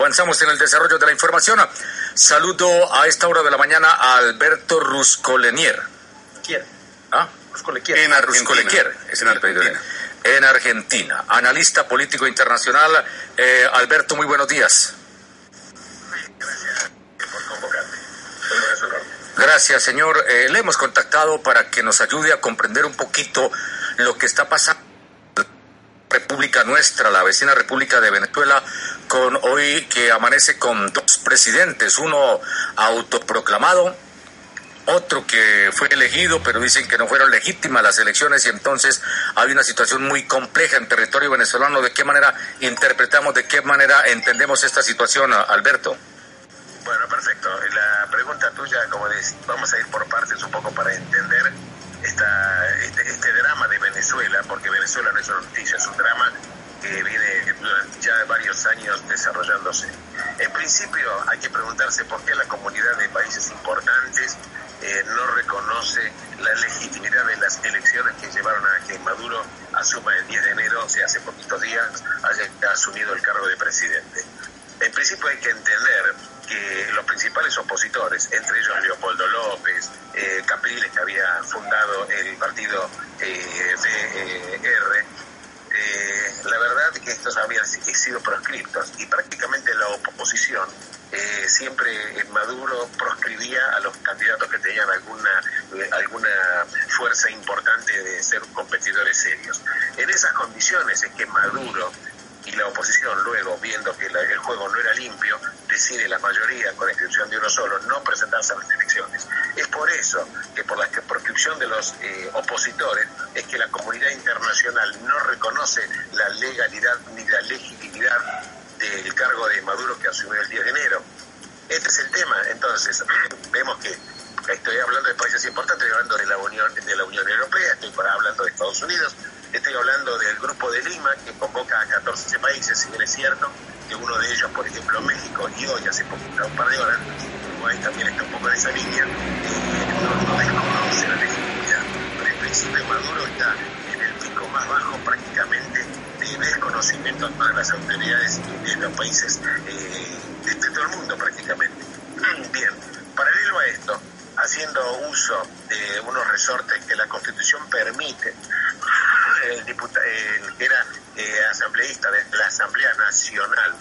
Avanzamos en el desarrollo de la información. Saludo a esta hora de la mañana a Alberto Ruscolenier. ¿Quién? ¿Ah? Ruscolequier. En Argentina. Es en, Argentina. en Argentina. Analista político internacional. Eh, Alberto, muy buenos días. Gracias por convocarme. Gracias, señor. Eh, le hemos contactado para que nos ayude a comprender un poquito lo que está pasando República nuestra, la vecina República de Venezuela, con hoy que amanece con dos presidentes, uno autoproclamado, otro que fue elegido, pero dicen que no fueron legítimas las elecciones y entonces hay una situación muy compleja en territorio venezolano. ¿De qué manera interpretamos, de qué manera entendemos esta situación, Alberto? Bueno, perfecto. La pregunta tuya, como decís, vamos a ir por partes un poco para entender esta, este, este, drama de Venezuela, porque Venezuela no es una noticia, es un drama que viene durante ya varios años desarrollándose. En principio hay que preguntarse por qué la comunidad de países importantes eh, no reconoce la legitimidad de las elecciones que llevaron a que Maduro asuma el 10 de enero, o sea, hace poquitos días, haya asumido el cargo de presidente. En principio hay que entender que los principales opositores, entre ellos Leopoldo López, eh, Capriles, que había fundado el partido eh, eh, la verdad que estos habían sido proscriptos y prácticamente la oposición eh, siempre en Maduro proscribía a los candidatos que tenían alguna, alguna fuerza importante de ser competidores serios. En esas condiciones es que Maduro y la oposición luego, viendo que el juego no era limpio, decide la mayoría, con inscripción de uno solo, no presentarse a las elecciones. Es por eso que por la proscripción de los eh, opositores es que la comunidad internacional no reconoce la legalidad ni la legitimidad del cargo de Maduro que asumió el 10 de enero. Este es el tema. Entonces, vemos que estoy hablando de países importantes, estoy hablando de la Unión, de la Unión Europea, estoy hablando de Estados Unidos, Estoy hablando del Grupo de Lima, que convoca a 14 países, si bien es cierto que uno de ellos, por ejemplo, México, y hoy hace poquito, un par de horas, Uruguay también está un poco en esa línea, eh, no, desconoce la legitimidad. Pero en principio Maduro está en el pico más bajo prácticamente de desconocimiento a todas las autoridades de los países eh, de, de todo el mundo prácticamente. Bien, paralelo a esto, haciendo uso de unos resortes que la Constitución permite era eh, asambleísta de la Asamblea Nacional.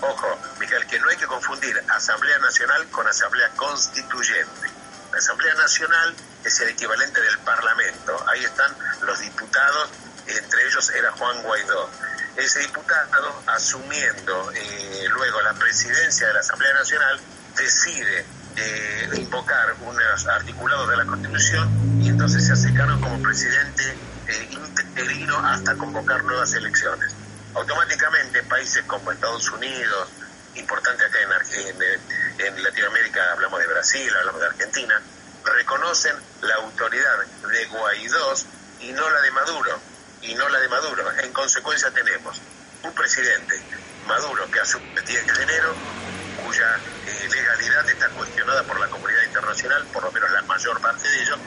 Ojo, Miguel, que no hay que confundir Asamblea Nacional con Asamblea Constituyente. La Asamblea Nacional es el equivalente del Parlamento. Ahí están los diputados, entre ellos era Juan Guaidó. Ese diputado, asumiendo eh, luego la presidencia de la Asamblea Nacional, decide eh, invocar unos articulados de la Constitución y entonces se acercaron como presidente eh, interino hasta convocar nuevas elecciones. Automáticamente países como Estados Unidos, importante acá en, en, Latinoamérica, hablamos de Brasil, hablamos de Argentina, reconocen la autoridad de Guaidó y no la de Maduro, y no la de Maduro. En consecuencia tenemos un presidente, Maduro, que asume el 10 de enero, cuya eh, legalidad está cuestionada por la comunidad internacional, por lo menos la mayor parte de ellos,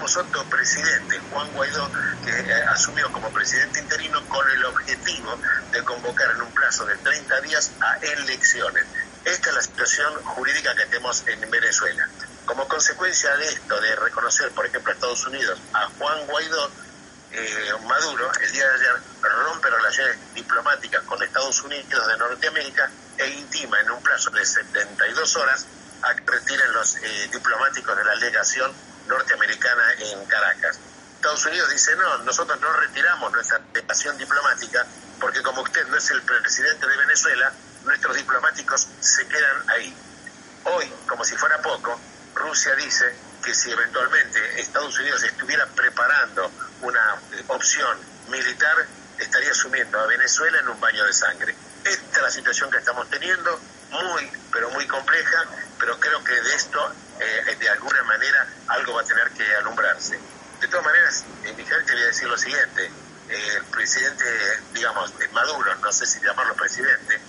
tenemos otro presidente, Juan Guaidó, que eh, asumió como presidente interino con el objetivo de convocar en un plazo de 30 días a elecciones. Esta es la situación jurídica que tenemos en Venezuela. Como consecuencia de esto, de reconocer, por ejemplo, a Estados Unidos a Juan Guaidó, eh, Maduro el día de ayer rompe relaciones diplomáticas con Estados Unidos de Norteamérica e intima en un plazo de 72 horas a que retiren los eh, diplomáticos de la legación norteamericana en Caracas. Estados Unidos dice, no, nosotros no retiramos nuestra relación diplomática porque como usted no es el presidente de Venezuela, nuestros diplomáticos se quedan ahí. Hoy, como si fuera poco, Rusia dice que si eventualmente Estados Unidos estuviera preparando una opción militar, estaría sumiendo a Venezuela en un baño de sangre. Esta es la situación que estamos teniendo, muy, pero muy compleja, pero creo que de esto, eh, de alguna manera, algo va a tener que alumbrarse. De todas maneras, eh, Miguel, te voy a decir lo siguiente. Eh, el presidente, digamos, Maduro, no sé si llamarlo presidente,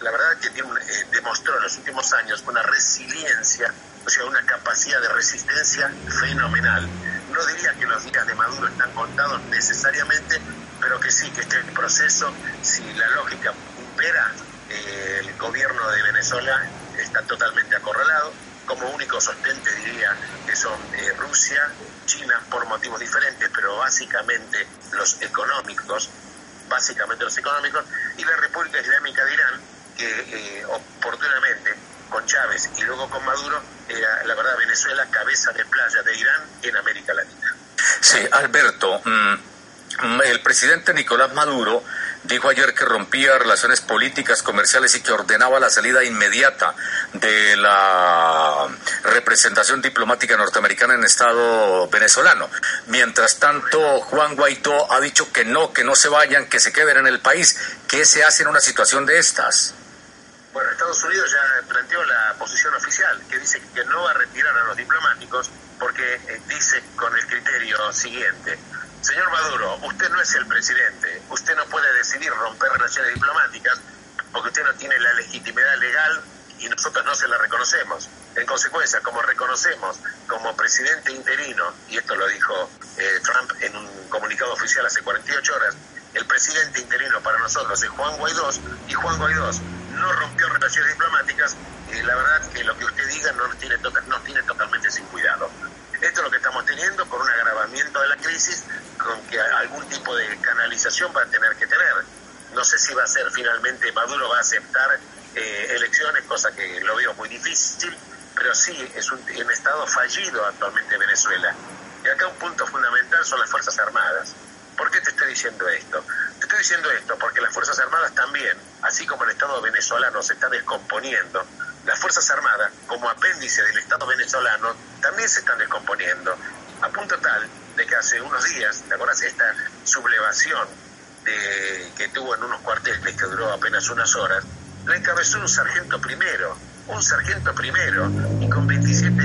la verdad que tiene demostró en los últimos años una resiliencia, o sea, una capacidad de resistencia fenomenal. No diría que los días de Maduro están contados necesariamente, pero que sí, que este proceso, si la lógica impera, eh, el gobierno de Venezuela está totalmente acorralado. Como único sostente diría que son eh, Rusia, China, por motivos diferentes, pero básicamente los económicos, básicamente los económicos, y la República Islámica de Irán, que oportunamente con Chávez y luego con Maduro, era la verdad Venezuela cabeza de playa de Irán en América Latina. Sí, Alberto, mm, el presidente Nicolás Maduro dijo ayer que rompía relaciones políticas, comerciales y que ordenaba la salida inmediata de la representación diplomática norteamericana en Estado venezolano. Mientras tanto, Juan Guaidó ha dicho que no, que no se vayan, que se queden en el país. ¿Qué se hace en una situación de estas? Bueno, Estados Unidos ya planteó la posición oficial, que dice que no va a retirar a los diplomáticos porque eh, dice con el criterio siguiente, señor Maduro, usted no es el presidente, usted no puede decidir romper relaciones diplomáticas porque usted no tiene la legitimidad legal y nosotros no se la reconocemos. En consecuencia, como reconocemos como presidente interino, y esto lo dijo eh, Trump en un comunicado oficial hace 48 horas, el presidente interino para nosotros es Juan Guaidó y Juan Guaidó no rompió relaciones diplomáticas y la verdad que lo que usted diga no tiene, nos tiene totalmente sin cuidado. Esto es lo que estamos teniendo con un agravamiento de la crisis, con que algún tipo de canalización va a tener que tener. No sé si va a ser finalmente Maduro va a aceptar eh, elecciones, cosa que lo veo muy difícil, pero sí es un, un estado fallido actualmente Venezuela. Y acá un punto fundamental son las Fuerzas Armadas. ¿Por qué te estoy diciendo esto? Te estoy diciendo esto porque las Fuerzas Armadas también, así como el Estado venezolano se está descomponiendo, las Fuerzas Armadas, como apéndice del Estado venezolano, también se están descomponiendo, a punto tal de que hace unos días, ¿te acuerdas? Esta sublevación que tuvo en unos cuarteles que duró apenas unas horas, la encabezó un sargento primero, un sargento primero, y con 27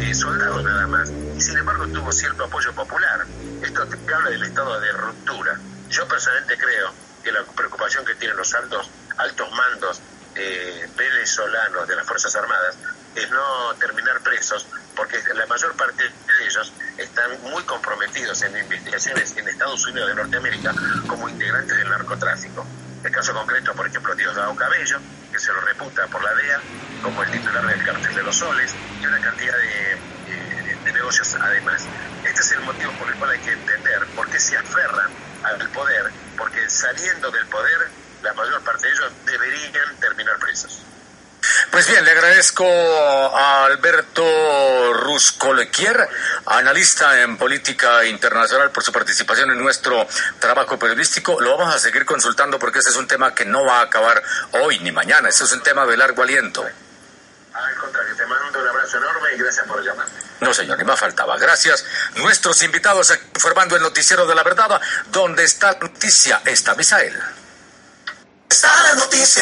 eh, soldados nada más, y sin embargo tuvo cierto apoyo popular. Esto habla del estado de ruptura. Yo personalmente creo que la preocupación que tienen los altos, altos mandos eh, venezolanos de las Fuerzas Armadas es no terminar presos, porque la mayor parte de ellos están muy comprometidos en investigaciones en Estados Unidos de Norteamérica como integrantes del narcotráfico. El caso concreto, por ejemplo, Diosdado Cabello, que se lo reputa por la DEA como el titular del cártel de los soles, y una cantidad de, eh, de negocios además. Este es el motivo por el cual hay que entender por qué se aferran al poder, porque saliendo del poder, la mayor parte de ellos deberían terminar presos. Pues bien, le agradezco a Alberto Ruscolequier, analista en política internacional, por su participación en nuestro trabajo periodístico. Lo vamos a seguir consultando porque este es un tema que no va a acabar hoy ni mañana. Este es un tema de largo aliento. Al contrario, te mando un abrazo enorme y gracias por llamarme. No, señor, ni más faltaba. Gracias. Nuestros invitados formando el noticiero de la verdad, donde está la noticia, está Misael. Está la noticia.